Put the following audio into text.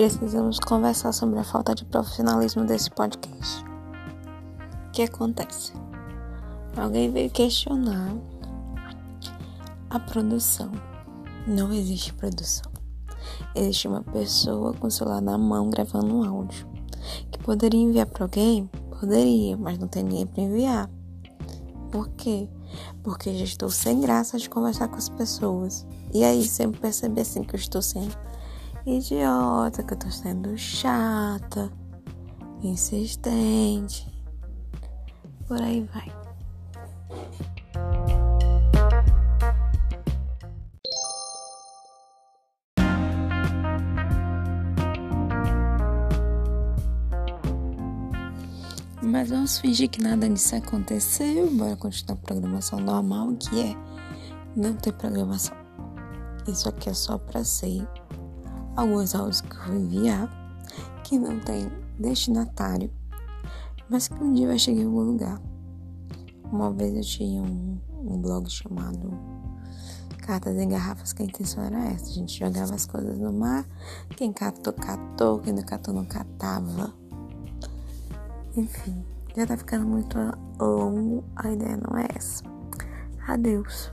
precisamos conversar sobre a falta de profissionalismo desse podcast. O que acontece? Alguém veio questionar a produção. Não existe produção. Existe uma pessoa com o celular na mão gravando um áudio. Que poderia enviar para alguém? Poderia, mas não tem ninguém para enviar. Por quê? Porque já estou sem graça de conversar com as pessoas. E aí sempre perceber assim que eu estou sendo idiota, que eu tô sendo chata, insistente. Por aí vai. Mas vamos fingir que nada disso aconteceu. Bora continuar a programação normal, que é não ter programação. Isso aqui é só para ser alguns áudios que eu vou enviar que não tem destinatário, mas que um dia vai chegar em algum lugar. Uma vez eu tinha um, um blog chamado Cartas em Garrafas, que a intenção era essa. A gente jogava as coisas no mar, quem catou, catou, quem não catou, não catava. Enfim, já tá ficando muito longo, a ideia não é essa. Adeus.